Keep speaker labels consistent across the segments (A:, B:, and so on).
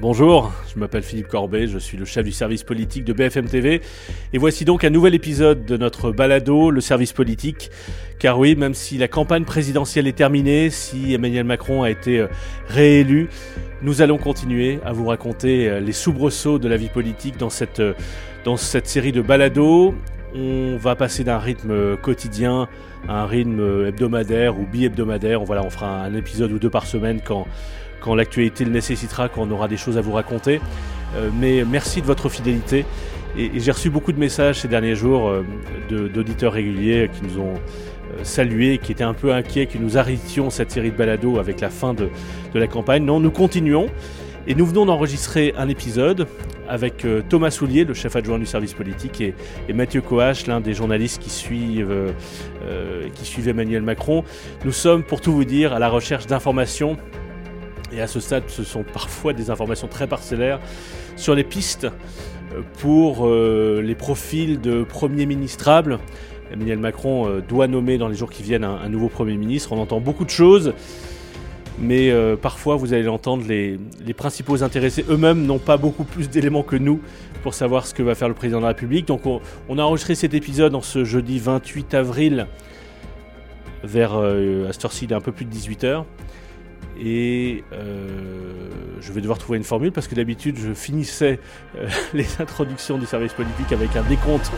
A: Bonjour, je m'appelle Philippe Corbet, je suis le chef du service politique de BFM TV et voici donc un nouvel épisode de notre balado, le service politique. Car oui, même si la campagne présidentielle est terminée, si Emmanuel Macron a été euh, réélu, nous allons continuer à vous raconter euh, les soubresauts de la vie politique dans cette, euh, dans cette série de balados. On va passer d'un rythme quotidien à un rythme hebdomadaire ou bi-hebdomadaire. Voilà, on fera un épisode ou deux par semaine quand quand l'actualité le nécessitera, quand on aura des choses à vous raconter. Euh, mais merci de votre fidélité. Et, j'ai reçu beaucoup de messages ces derniers jours euh, d'auditeurs réguliers qui nous ont euh, salués, qui étaient un peu inquiets que nous arrêtions cette série de balados avec la fin de, la campagne. Non, nous continuons. Et nous venons d'enregistrer un épisode avec Thomas Soulier, le chef adjoint du service politique, et, Mathieu Coache, l'un des journalistes qui suivent, qui suivent Emmanuel Macron. Nous sommes, pour tout vous dire, à la recherche d'informations et à ce stade, ce sont parfois des informations très parcellaires sur les pistes euh, pour euh, les profils de premiers ministrables. Emmanuel Macron euh, doit nommer dans les jours qui viennent un, nouveau Premier ministre. On entend beaucoup de choses, mais parfois vous allez l'entendre, les, principaux intéressés eux-mêmes n'ont pas beaucoup plus d'éléments que nous pour savoir ce que va faire le Président de la République. Donc on, a enregistré cet épisode en ce jeudi 28 avril vers à cette heure-ci d'un peu plus de 18h. Et euh, je vais devoir trouver une formule parce que d'habitude je finissais euh, les introductions du service politique avec un décompte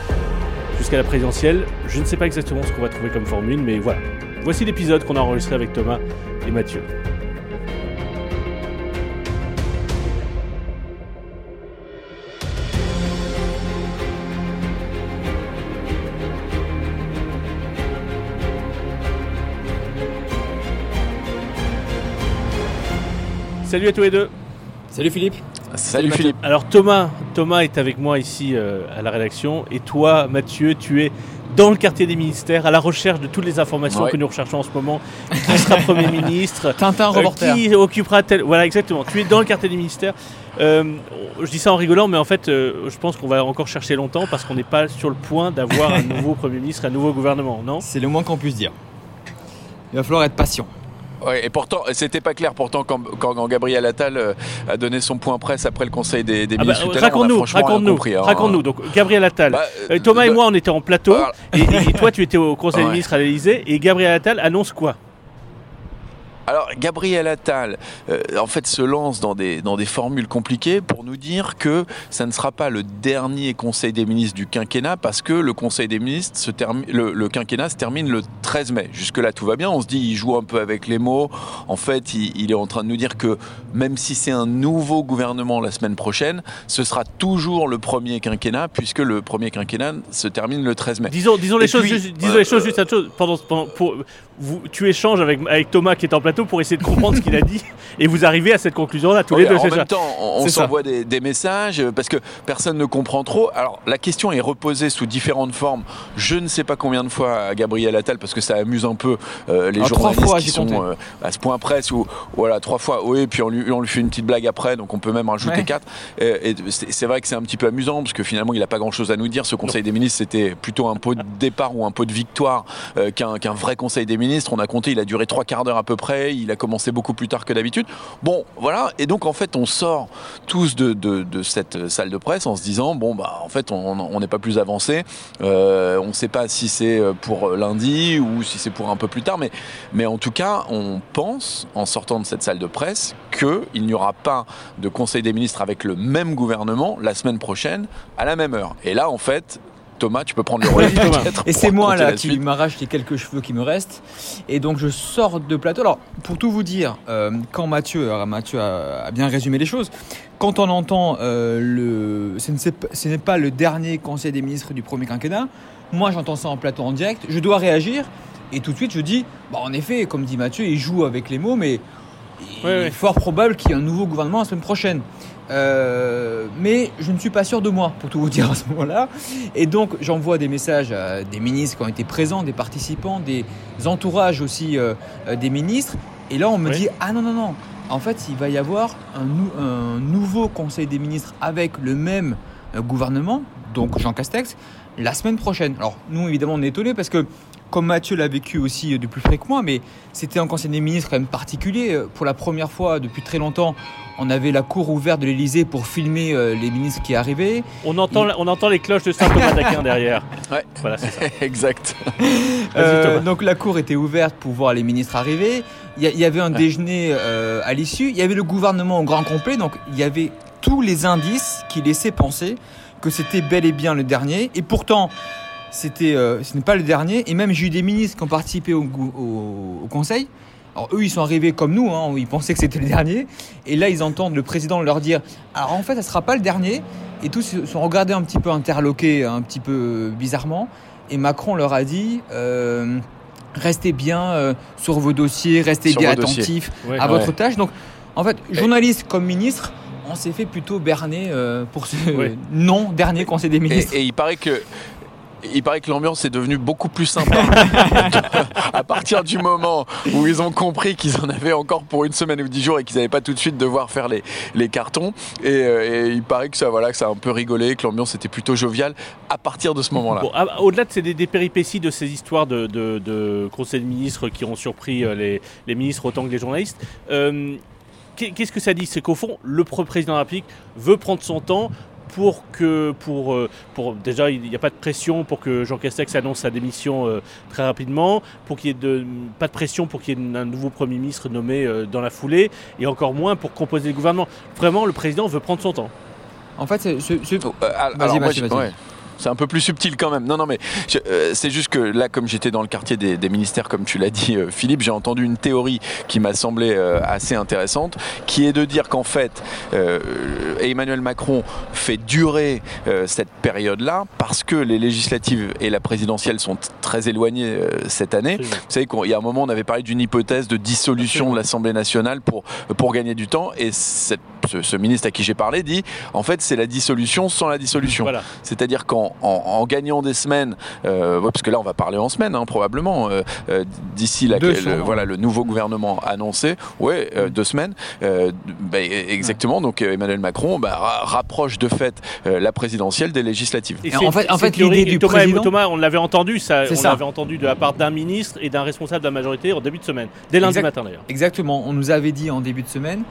A: jusqu'à la présidentielle. Je ne sais pas exactement ce qu'on va trouver comme formule, mais voilà. Voici l'épisode qu'on a enregistré avec Thomas et Mathieu. Salut à tous les deux.
B: Salut Philippe.
C: Salut, Philippe.
A: Alors Thomas, Thomas est avec moi ici euh, à la rédaction et toi Mathieu, tu es dans le quartier des ministères à la recherche de toutes les informations que nous recherchons en ce moment. Qui sera Premier ministre
B: Tintin, euh, reporter.
A: qui occupera tel... Voilà, exactement. Tu es dans le quartier des ministères. Euh, je dis ça en rigolant, mais en fait, je pense qu'on va encore chercher longtemps parce qu'on n'est pas sur le point d'avoir un nouveau Premier ministre, un nouveau gouvernement, non?
B: C'est le moins qu'on puisse dire. Il va falloir être patient.
C: Ouais, et pourtant, c'était pas clair. Pourtant, quand, quand, Gabriel Attal euh, a donné son point presse après le Conseil des, des ah bah,
A: ministres, raconte-nous, raconte-nous, hein. raconte-nous. Donc, Gabriel Attal, bah, euh, Thomas et moi, on était en plateau, et, et, toi, tu étais au Conseil des ministres à l'Élysée, et Gabriel Attal annonce quoi?
C: Alors, Gabriel Attal, euh, en fait, se lance dans des, dans des formules compliquées pour nous dire que ça ne sera pas le dernier Conseil des ministres du quinquennat parce que le Conseil des ministres, se termine, le, quinquennat se termine le 13 mai. Jusque-là, tout va bien. On se dit, il joue un peu avec les mots. En fait, il, est en train de nous dire que même si c'est un nouveau gouvernement la semaine prochaine, ce sera toujours le premier quinquennat puisque le premier quinquennat se termine le 13 mai.
A: Disons, disons les, choses, disons les choses juste chose. Pendant, pendant, pour, vous, tu échanges avec, avec Thomas qui est en plateau pour essayer de comprendre ce qu'il a dit et vous arrivez à cette conclusion-là tous les deux.
C: En même temps, on, s'envoie des, messages parce que personne ne comprend trop. Alors la question est reposée sous différentes formes. Je ne sais pas combien de fois à Gabriel Attal parce que ça amuse un peu euh, les ah, journalistes qui sont euh, à ce point presse ou voilà trois fois. Oui, puis on lui, on lui fait une petite blague après, donc on peut même rajouter quatre. Et, c'est vrai que c'est un petit peu amusant parce que finalement il n'a pas grand-chose à nous dire. Ce Conseil des ministres c'était plutôt un pot de départ ou un pot de victoire euh, qu'un vrai Conseil des ministres. On a compté, il a duré trois quarts d'heure à peu près il a commencé beaucoup plus tard que d'habitude. Bon, voilà, et donc en fait, on sort tous de, cette salle de presse en se disant, bon, bah en fait, on n'est pas plus avancé, euh, on ne sait pas si c'est pour lundi ou si c'est pour un peu plus tard, mais, mais en tout cas, on pense, en sortant de cette salle de presse, qu'il n'y aura pas de Conseil des ministres avec le même gouvernement la semaine prochaine à la même heure. Et là, en fait, Thomas, tu peux prendre le relais.
B: et c'est moi là qui m'arrache les quelques cheveux qui me restent. Et donc je sors de plateau. Alors pour tout vous dire, euh, quand Mathieu, Mathieu a, bien résumé les choses, quand on entend euh, le, ce n'est pas le dernier Conseil des ministres du premier quinquennat. Moi j'entends ça en plateau en direct. Je dois réagir. Et tout de suite, je dis, bah, en effet, comme dit Mathieu, il joue avec les mots, mais il est fort probable qu'il y ait un nouveau gouvernement la semaine prochaine. Euh, mais je ne suis pas sûr de moi, pour tout vous dire à ce moment-là. Et donc, j'envoie des messages à des ministres qui ont été présents, des participants, des entourages aussi euh, euh, des ministres. Et là, on me dit Ah non, non, non. En fait, il va y avoir un, un nouveau Conseil des ministres avec le même gouvernement, donc Jean Castex, la semaine prochaine. Alors, nous, évidemment, on est étonnés parce que comme Mathieu l'a vécu aussi de plus près que moi, mais c'était un conseil des ministres quand même particulier. Pour la première fois depuis très longtemps, on avait la cour ouverte de l'Elysée pour filmer euh, les ministres qui arrivaient.
A: On entend, on entend les cloches de Saint-Thomas d'Aquin derrière.
C: Ouais. Voilà, c'est ça. exact.
B: Euh, donc la cour était ouverte pour voir les ministres arriver. Il y, avait un déjeuner euh, à l'issue. Il y avait le gouvernement au grand complet. Donc il y avait tous les indices qui laissaient penser que c'était bel et bien le dernier. Et pourtant, c'était, ce n'est pas le dernier. Et même j'ai eu des ministres qui ont participé au, au conseil alors eux, ils sont arrivés comme nous, hein, ils pensaient que c'était le dernier. Et là, ils entendent le président leur dire, alors en fait, ça sera pas le dernier. Et tous se sont regardés un petit peu interloqués, un petit peu bizarrement. Et Macron leur a dit, euh, restez bien euh, sur vos dossiers, restez bien attentifs à votre tâche. Donc, en fait, journaliste comme ministre, on s'est fait plutôt berner euh, pour ce non dernier Conseil des ministres.
C: et il paraît que il paraît que l'ambiance est devenue beaucoup plus sympa à partir du moment où ils ont compris qu'ils en avaient encore pour une semaine ou dix jours et qu'ils n'avaient pas tout de suite devoir faire les, les cartons. Euh, et, il paraît que ça, voilà, que ça a un peu rigolé, que l'ambiance était plutôt joviale à partir de ce moment-là.
A: Au-delà de ces, des, péripéties de ces histoires de, de, conseils de ministres qui ont surpris euh, les, les, ministres autant que les journalistes, euh, qu'est-ce que ça dit? C'est qu'au fond, le président de la République veut prendre son temps pour que, pour, euh, pour déjà, il n'y a pas de pression pour que Jean Castex annonce sa démission euh, très rapidement, pour qu'il y ait de, pas de pression pour qu'il y ait un nouveau Premier ministre nommé euh, dans la foulée, et encore moins pour composer le gouvernement. Vraiment, le président veut prendre son temps.
B: En fait, c'est...
C: vas-y, vas-y, vas-y. C'est un peu plus subtil quand même. Non, non, mais euh, c'est juste que là, comme j'étais dans le quartier des, ministères, comme tu l'as dit, euh, Philippe, j'ai entendu une théorie qui m'a semblé euh, assez intéressante, qui est de dire qu'en fait, Emmanuel Macron fait durer cette période-là parce que les législatives et la présidentielle sont très éloignées cette année. Vous savez qu'il y a un moment, on avait parlé d'une hypothèse de dissolution de l'Assemblée nationale pour, pour gagner du temps, et cette, ce, ministre à qui j'ai parlé dit, en fait, c'est la dissolution sans la dissolution. C'est-à-dire qu'en en, gagnant des semaines, euh, parce que là on va parler en semaine hein, probablement, euh, euh, d'ici le, voilà, le nouveau gouvernement annoncé, ouais, deux semaines, bah, exactement, donc Emmanuel Macron bah, rapproche de fait la présidentielle des législatives.
A: Et en fait, en fait l'idée du Thomas, président... Thomas, on l'avait entendu, ça, on l'avait entendu de la part d'un ministre et d'un responsable de la majorité en début de semaine, dès lundi matin d'ailleurs.
B: Exactement, on nous avait dit en début de semaine,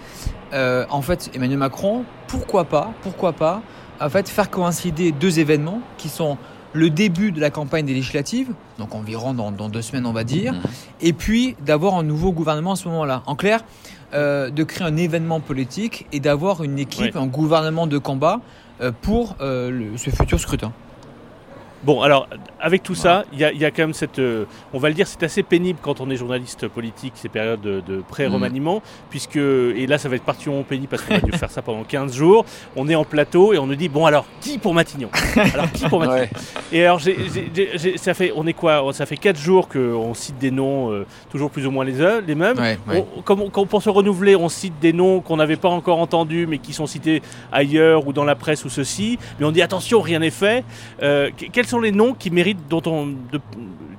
B: en fait Emmanuel Macron, pourquoi pas, pourquoi pas en fait, faire coïncider deux événements qui sont le début de la campagne des législatives, donc environ dans, deux semaines on va dire, mhm. et puis d'avoir un nouveau gouvernement à ce moment-là. En clair, euh, de créer un événement politique et d'avoir une équipe, un gouvernement de combat euh, pour euh, ce futur scrutin.
A: Bon, alors, avec tout ça, il y, a, quand même cette. Euh, on va le dire, c'est assez pénible quand on est journaliste politique, ces périodes de, pré-remaniement, mm. puisque. Et là, ça va être particulièrement pénible parce qu'on va dû faire ça pendant 15 jours. On est en plateau et on nous dit bon, alors, qui pour Matignon? Alors, qui pour Matignon? Et alors, ça fait. On est quoi? Ça fait 4 jours qu'on cite des noms, euh, toujours plus ou moins les, les mêmes. comme, pour se renouveler, on cite des noms qu'on n'avait pas encore entendus, mais qui sont cités ailleurs ou dans la presse ou ceci. Mais on dit attention, rien n'est fait. Euh, sont les noms qui méritent dont on de,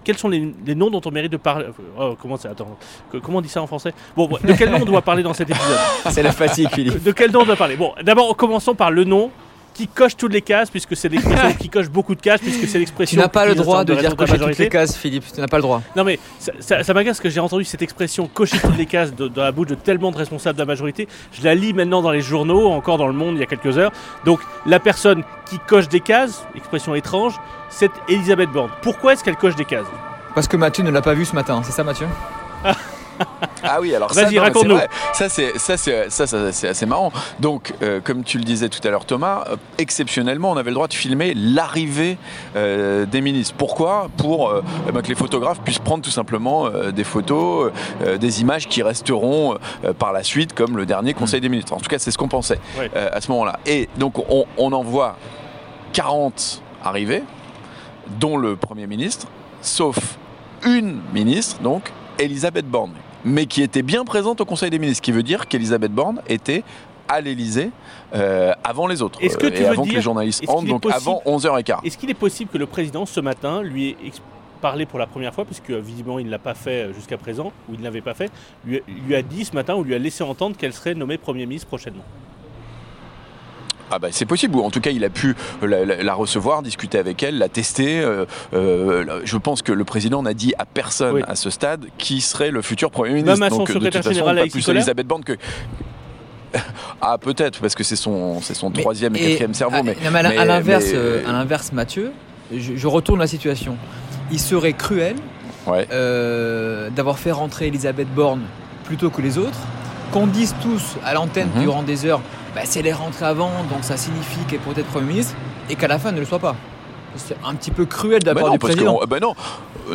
A: quels sont les, noms dont on mérite de parler oh, comment attends comment on dit ça en français? Bon de quel nom on doit parler dans cet épisode?
B: C'est la fatigue Philippe.
A: De quel nom on doit parler? Bon d'abord commençons par le nom qui coche toutes les cases, puisque c'est l'expression qui coche beaucoup de cases, puisque c'est l'expression.
B: Tu n'as pas le droit de, dire cocher toutes les cases, Philippe. Tu n'as pas le droit.
A: Non, mais ça, ça, m'agace que j'ai entendu cette expression cocher toutes les cases dans la bouche de tellement de responsables de la majorité. Je la lis maintenant dans les journaux, encore dans le monde il y a quelques heures. Donc, la personne qui coche des cases, expression étrange, c'est Elisabeth Borne. Pourquoi est-ce qu'elle coche des cases?
B: Parce que Mathieu ne l'a pas vu ce matin, c'est ça, Mathieu?
C: ah oui, alors ça, raconte-nous. Ça, c'est ça, c'est ça, c'est assez marrant. Donc, euh, comme tu le disais tout à l'heure, Thomas, euh, exceptionnellement, on avait le droit de filmer l'arrivée euh, des ministres. Pourquoi? Pour eh ben, que les photographes puissent prendre tout simplement des photos, des images qui resteront par la suite, comme le dernier Conseil des ministres. En tout cas, c'est ce qu'on pensait à ce moment-là. Et donc, on, on en voit 40 arriver, dont le Premier ministre, sauf une ministre, donc Elisabeth Borne mais qui était bien présente au Conseil des ministres, ce qui veut dire qu'Elisabeth Borne était à l'Elysée euh, avant les autres
A: que
C: euh, et avant que les journalistes entrent, donc avant 11h15.
A: Est-ce qu'il est possible que le président ce matin lui ait parlé pour la première fois, puisque visiblement il ne l'a pas fait euh, jusqu'à présent, ou il ne l'avait pas fait, lui, lui, a dit ce matin ou lui a laissé entendre qu'elle serait nommée Premier ministre prochainement?
C: Ah bah c'est possible, ou en tout cas il a pu la, recevoir, discuter avec elle, la tester. Euh, euh, je pense que le président n'a dit à personne à ce stade qui serait le futur Premier ministre.
A: Même à son secrétaire général,
C: pas plus Elisabeth Borne que... ah peut-être parce que c'est son c'est son troisième et, quatrième cerveau.
B: Ah, mais, à l'inverse, euh, à l'inverse, Mathieu, je, retourne la situation. Il serait cruel d'avoir fait rentrer Elisabeth Borne plutôt que les autres, qu'on dise tous à l'antenne mhm. durant des heures bah, si elle est rentrée avant, donc ça signifie qu'elle pourrait être Premier ministre, et qu'à la fin, elle ne le soit pas. C'est un petit peu cruel d'abord bah du président.
C: Bah non,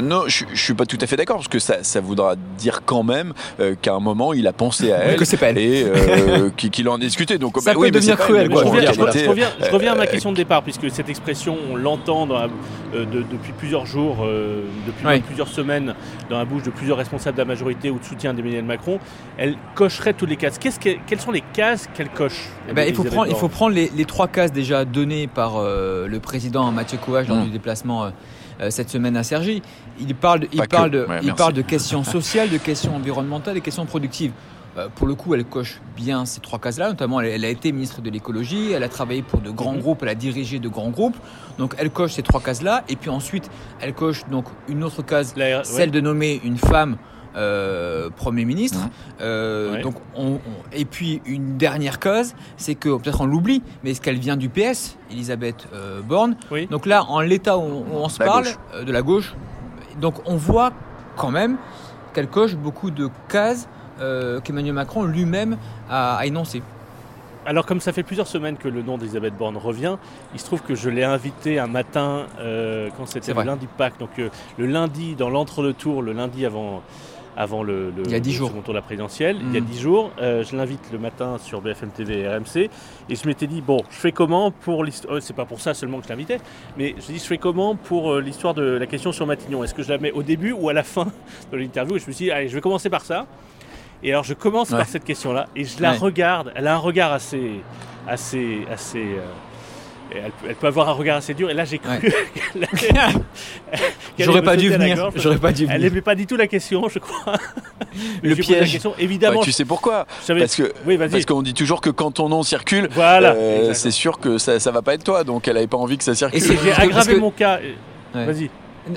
C: non, je, je suis pas tout à fait d'accord parce que ça, ça voudra dire quand même euh, qu'à un moment il a pensé à elle,
B: que c'est pas elle.
C: et euh, qu'il en a discuté. Donc
B: ça peut devenir cruel.
A: je, reviens, à ma question de départ puisque cette expression on l'entend euh, depuis plusieurs jours, depuis plusieurs semaines dans la bouche de plusieurs responsables de la majorité ou de soutien d'Emmanuel Macron. Elle cocherait tous les cases. Qu'est-ce quelles sont les cases qu'elle coche
B: eh ben, il, faut prendre, il faut prendre les, les, trois cases déjà données par le président Mathieu Courage dans mmh. le déplacement euh, cette semaine à Sergi. Il parle, il parle, de, il parle de questions sociales, de questions environnementales et questions productives. Euh, pour le coup, elle coche bien ces trois cases-là. Notamment, elle, a été ministre de l'écologie, elle a travaillé pour de grands groupes, elle a dirigé de grands groupes. Donc, elle coche ces trois cases-là. Et puis ensuite, elle coche donc une autre case, celle de nommer une femme euh, Premier ministre. Mmh. Euh, donc et puis une dernière cause, c'est que peut-être on l'oublie, mais est-ce qu'elle vient du PS, Elisabeth euh, Borne? Donc là, en l'état où, on se parle, de la gauche, donc on voit quand même qu'elle coche beaucoup de cases qu'Emmanuel Macron lui-même a, a énoncées.
A: Alors comme ça fait plusieurs semaines que le nom d'Elisabeth Borne revient, il se trouve que je l'ai invité un matin quand c'était le lundi de Pâques, donc le lundi dans l'entre-deux-tours, le lundi avant, avant le,
B: il y a jours.
A: second tour de la présidentielle, il y a mm. dix jours. Euh, je l'invite le matin sur BFM TV et RMC. Et je m'étais dit, bon, je fais comment pour l'histoire. Oh, c'est pas pour ça seulement que je l'invitais, mais je dis, je fais comment pour euh, l'histoire de la question sur Matignon? Est-ce que je la mets au début ou à la fin de l'interview? Et je me suis dit, allez, je vais commencer par ça. Et alors, je commence par cette question-là et je la regarde. Elle a un regard assez. assez, assez elle, peut avoir un regard assez dur. Et là, j'ai cru.
B: J'aurais pas dû venir. J'aurais pas dû
A: Elle n'aimait pas du tout la question, je crois.
B: Le piège.
A: Question. Évidemment.
C: tu sais pourquoi Parce que oui, parce qu'on dit toujours que quand ton nom circule,
A: voilà,
C: euh, c'est sûr que ça, ça va pas être toi. Donc, elle avait pas envie que ça circule.
A: Et j'ai aggravé mon cas. Vas-y.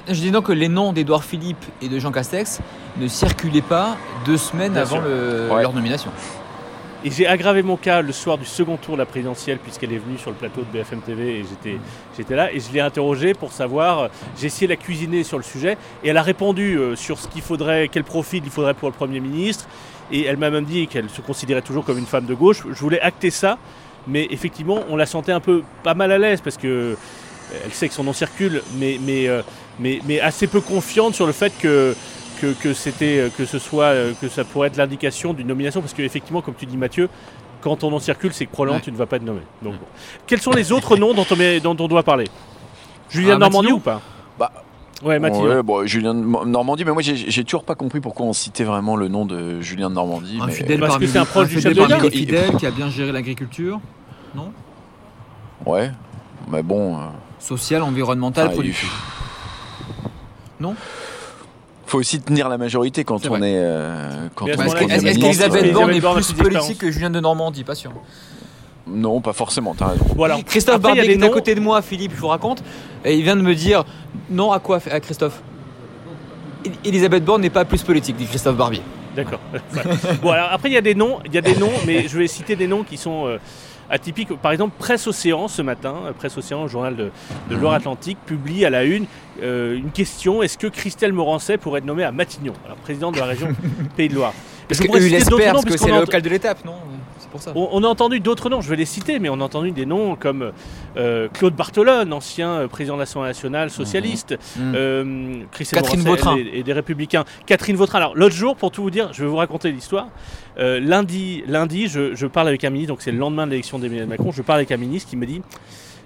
B: Je dis donc que les noms d'Edouard Philippe et de Jean Castex ne circulaient pas deux semaines avant leur nomination.
A: Et j'ai aggravé mon cas le soir du second tour de la présidentielle, puisqu'elle est venue sur le plateau de BFM TV et j'étais, j'étais là. Et je l'ai interrogée pour savoir, j'ai essayé de la cuisiner sur le sujet. Et elle a répondu euh, sur ce qu'il faudrait, quel profil il faudrait pour le Premier ministre. Et elle m'a même dit qu'elle se considérait toujours comme une femme de gauche. Je voulais acter ça, mais effectivement, on la sentait un peu pas mal à l'aise parce que euh, elle sait que son nom circule, mais, mais, euh, mais, mais assez peu confiante sur le fait que que, c'était, euh, que ce soit, euh, que ça pourrait être l'indication d'une nomination, parce qu'effectivement, comme tu dis Mathieu, quand ton nom circule, c'est que probablement tu ne vas pas être nommé. Donc, Quels sont les autres noms dont on, dont on doit parler? Julien ah, Normandie ou pas?
C: Bah,
A: Ouais, Mathieu.
C: bon, Julien de Normandie, mais moi j'ai toujours pas compris pourquoi on citait vraiment le nom de Julien de Normandie.
B: Un fidèle parce que c'est un proche du chef de fidèle qui a bien géré l'agriculture, non?
C: Ouais, mais bon. Euh,
B: Social, environnemental, productif. Non?
C: Faut aussi tenir la majorité quand on est. Euh,
B: quand est-ce qu'Elisabeth Borne est plus politique que Julien de Normandie Pas sûr.
C: Non, pas forcément, t'as raison.
B: Voilà. Christophe Barbier est à côté de moi, Philippe, je vous raconte, et il vient de me dire non à quoi à Christophe Elisabeth Borne n'est pas plus politique, dit Christophe Barbier.
A: D'accord. bon, alors après, il y a des noms, il y a des noms, mais je vais citer des noms qui sont. Euh, atypique. Par exemple, Presse Océan ce matin, euh, Presse Océan, journal de, de mhm. Loire-Atlantique, publie à la une euh, une question est-ce que Christelle Morancet pourrait être nommée à Matignon, alors présidente de la région Pays de Loire
B: parce que c'est le local de l'étape, non?
A: On, a entendu d'autres noms, je vais les citer, mais on a entendu des noms comme euh, Claude Bartolone, ancien président de l'Assemblée nationale socialiste.
B: Christelle Catherine Vautrin
A: et, des Républicains. Catherine Vautrin. Alors l'autre jour, pour tout vous dire, je vais vous raconter l'histoire. Euh, lundi, lundi je, parle avec un ministre, donc c'est le lendemain de l'élection d'Emmanuel Macron, je parle avec un ministre qui me dit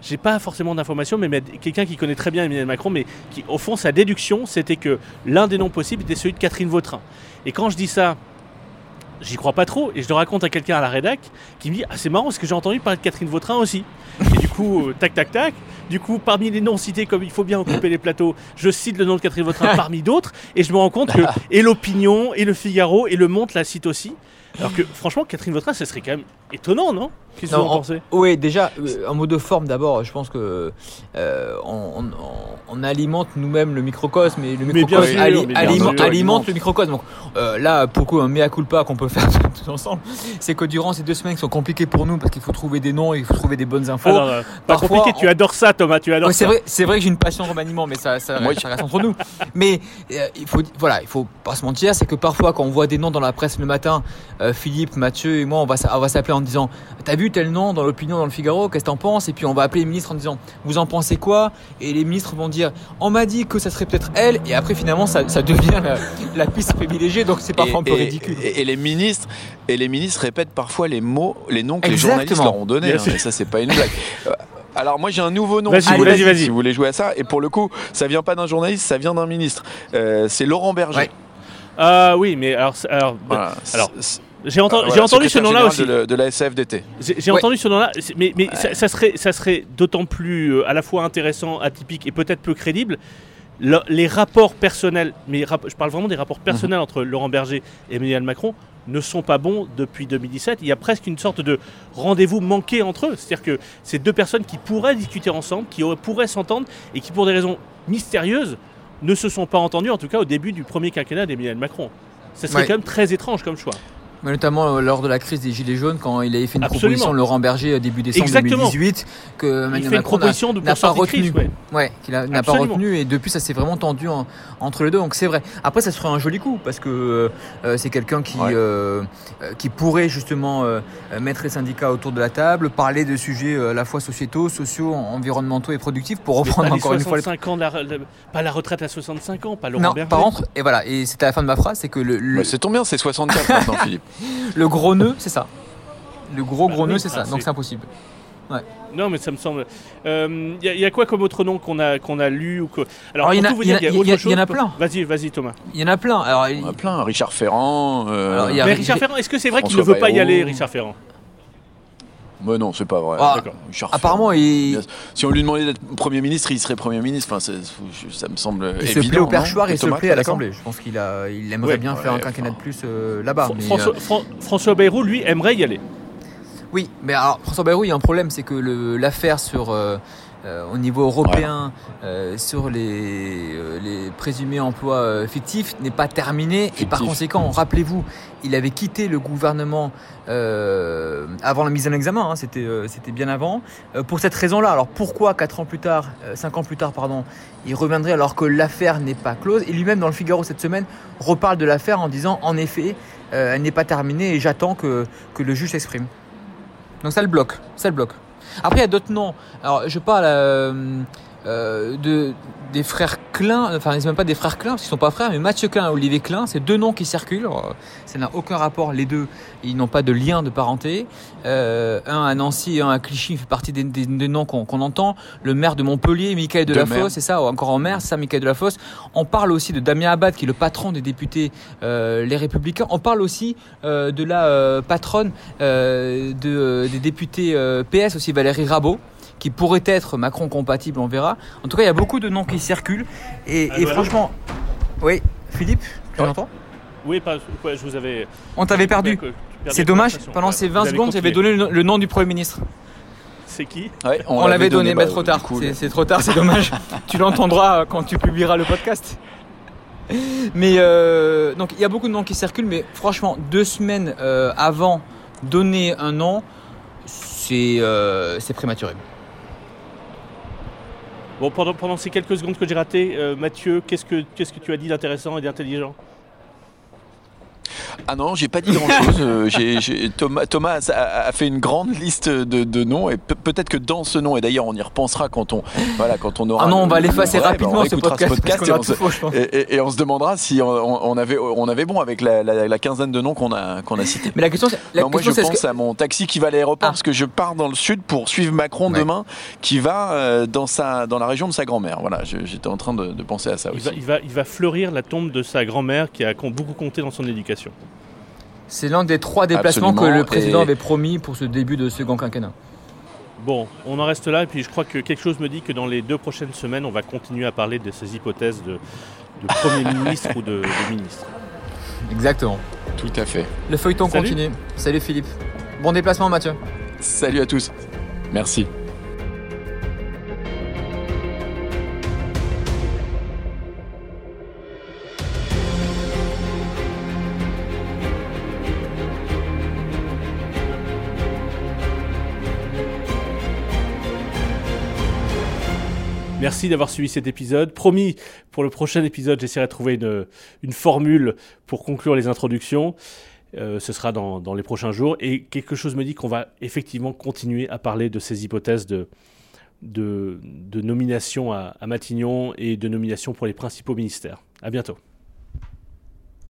A: j'ai pas forcément d'informations, mais quelqu'un qui connaît très bien Emmanuel Macron, mais qui, au fond, sa déduction, c'était que l'un des noms possibles était celui de Catherine Vautrin. Et quand je dis ça, j'y crois pas trop, et je le raconte à quelqu'un à la rédac, qui me dit Ah, c'est marrant, parce que j'ai entendu parler de Catherine Vautrin aussi. Et du coup, euh, tac, tac, tac. Du coup, parmi les noms cités, comme il faut bien occuper les plateaux, je cite le nom de Catherine Vautrin parmi d'autres, et je me rends compte que et l'Opinion, et le Figaro, et le Monde la citent aussi. Alors que franchement, Catherine Vautrin, ce serait quand même étonnant, non? Qu'est-ce que vous en, pensez?
B: Oui, déjà, euh, en mot de forme d'abord, je pense que euh, on, alimente nous-mêmes le microcosme et le microcosme alimente le microcosme. Donc euh, là, pourquoi un mea culpa qu'on peut faire tous ensemble, c'est que durant ces deux semaines qui sont compliquées pour nous parce qu'il faut trouver des noms, il faut trouver des bonnes infos. Alors,
A: pas compliqué, tu adores ça, Thomas, tu adores
B: C'est vrai, c'est vrai que j'ai une passion remaniement, mais ça, ça, reste entre nous. Mais il faut, voilà, il faut pas se mentir, c'est que parfois quand on voit des noms dans la presse le matin, Philippe, Mathieu et moi, on va, on va s'appeler en disant, t'as vu tel nom dans l'opinion dans le Figaro, qu'est-ce que t'en penses? Et puis on va appeler les ministres en disant vous en pensez quoi? Et les ministres vont dire on m'a dit que ça serait peut-être elle, et après finalement ça, devient la, piste privilégiée, donc c'est parfois un peu ridicule.
C: Et, les ministres et les ministres répètent parfois les mots, les noms que les journalistes leur ont donnés. Hein, et ça c'est pas une blague. Euh, alors moi j'ai un nouveau nom
A: si, vous voulez, si,
C: vous voulez, jouer à ça. Et pour le coup, ça vient pas d'un journaliste, ça vient d'un ministre. Euh, c'est Laurent Berger.
A: Ah oui, mais alors, alors, alors j'ai entendu, ce nom-là aussi.
C: De, la SFDT.
A: J'ai entendu ce nom-là, mais, mais ça, serait, ça serait d'autant plus euh, à la fois intéressant, atypique et peut-être peu crédible. les rapports personnels, mais je parle vraiment des rapports mhm. personnels entre Laurent Berger et Emmanuel Macron, ne sont pas bons depuis 2017. Il y a presque une sorte de rendez-vous manqué entre eux. C'est-à-dire que c'est deux personnes qui pourraient discuter ensemble, qui pourraient s'entendre et qui, pour des raisons mystérieuses, ne se sont pas entendues, en tout cas au début du premier quinquennat d'Emmanuel Macron. Ce serait quand même très étrange comme choix
B: notamment euh, lors de la crise des Gilets jaunes, quand il avait fait une proposition Laurent Berger euh, début décembre 2018, que Emmanuel Macron n'a pas retenu. ouais. qu'il n'a pas retenu, et depuis ça s'est vraiment tendu entre les deux. Donc c'est vrai. Après, ça serait un joli coup parce que euh, c'est quelqu'un qui qui pourrait justement mettre les syndicats autour de la table, parler de sujets à la fois sociétaux, sociaux, environnementaux et productifs, pour reprendre encore une fois.
A: Ans, pas la retraite à 65 ans, pas Laurent non, Berger.
B: Par contre, et voilà, et c'était à la fin de ma phrase, c'est que le.
C: c'est tombé bien, c'est 64 maintenant, Philippe.
B: Le gros nœud, c'est ça. Le gros gros nœud, c'est ça. Donc c'est impossible. Ouais.
A: Non, mais ça me semble. Il euh, y, a quoi comme autre nom qu'on a, qu'on a lu ou
B: Alors, il y, en a plein.
A: Vas-y, vas-y, Thomas.
B: Il y en a plein. Alors,
C: il y en a plein. Richard Ferrand.
A: Euh, mais Richard Ferrand, est-ce que c'est vrai qu'il ne veut pas y aller, Richard Ferrand?
C: Mais non, c'est pas vrai. Ah,
B: apparemment, il...
C: si on lui demandait d'être Premier ministre, il serait Premier ministre. Enfin, ça me semble
B: il
C: évident.
B: Se plaît au perchoir et se plaît à l'Assemblée. Je pense qu'il a, il aimerait bien faire un quinquennat de plus euh, là-bas.
A: François, François Bayrou, lui, aimerait y aller.
B: Oui, mais alors François Bayrou, il y a un problème, c'est que l'affaire sur euh, euh, au niveau européen euh, sur les, euh, les, présumés emplois fictifs n'est pas terminé et par conséquent, rappelez-vous, il avait quitté le gouvernement avant la mise en examen, hein, c'était c'était bien avant, pour cette raison-là. Alors pourquoi quatre ans plus tard, cinq ans plus tard, pardon, il reviendrait alors que l'affaire n'est pas close? Et lui-même dans le Figaro cette semaine reparle de l'affaire en disant en effet, elle n'est pas terminée et j'attends que, que le juge s'exprime. Donc ça le bloque, ça le bloque. Après, il y a d'autres noms. Alors, je parle euh, euh, de, des frères Klein, enfin, c'est même pas des frères Klein, parce qu'ils sont pas frères, mais Mathieu Klein et Olivier Klein, c'est deux noms qui circulent. Ça n'a aucun rapport, les deux, ils n'ont pas de lien de parenté. Euh, un à Nancy et un à Clichy fait partie des, des, noms qu'on entend. Le maire de Montpellier, Michael Delafosse, c'est ça, encore en maire, c'est ça, Michael Delafosse. On parle aussi de Damien Abad, qui est le patron des députés euh, Les Républicains. On parle aussi euh, de la euh, patronne euh, de, des députés PS, aussi Valérie Rabault qui pourrait être Macron compatible, on verra. En tout cas, il y a beaucoup de noms qui circulent. Et, ah, franchement, oui, Philippe, tu m'entends
A: Oui, pas, je vous avais.
B: On t'avait perdu. C'est dommage, pendant ces 20 secondes, j'avais donné le, nom du Premier ministre.
A: C'est qui?
B: On, l'avait donné, mais bah, trop tard. C'est trop tard, c'est dommage. tu l'entendras quand tu publieras le podcast. Mais euh, donc il y a beaucoup de noms qui circulent, mais franchement, deux semaines euh, avant donner un nom, c'est euh, prématuré.
A: Bon, pendant, ces quelques secondes que j'ai ratées, euh, Mathieu, qu'est-ce que, qu'est-ce que tu as dit d'intéressant et d'intelligent?
C: Ah non, j'ai pas dit grand-chose. Euh, Thomas, Thomas a, fait une grande liste de, noms et peut-être que dans ce nom, et d'ailleurs on y repensera quand on, voilà, quand on aura.
B: Ah non, on va l'effacer rapidement ce podcast,
C: et, on, se demandera si on, avait, on avait bon avec la, quinzaine de noms qu'on a, qu'on a cités.
B: Mais la question, c'est.
C: Moi, je pense à mon taxi qui va à l'aéroport ah. parce que je pars dans le sud pour suivre Macron demain, qui va euh, dans, sa, dans la région de sa grand-mère. Voilà, j'étais en train de, penser à ça
A: il
C: aussi.
A: Va, il, va, il va fleurir la tombe de sa grand-mère qui a beaucoup compté dans son éducation.
B: C'est l'un des trois déplacements que le président avait promis pour ce début de second quinquennat.
A: Bon, on en reste là et puis je crois que quelque chose me dit que dans les deux prochaines semaines, on va continuer à parler de ces hypothèses de, Premier ministre ou de, de ministre.
B: Exactement.
C: Tout à fait.
B: Le feuilleton continue. Salut Philippe. Bon déplacement Mathieu.
C: Salut à tous. Merci.
A: Merci d'avoir suivi cet épisode. Promis, pour le prochain épisode, j'essaierai de trouver une, formule pour conclure les introductions. Euh, ce sera dans, les prochains jours. Et quelque chose me dit qu'on va effectivement continuer à parler de ces hypothèses de, nomination à, à Matignon et de nomination pour les principaux ministères. À bientôt.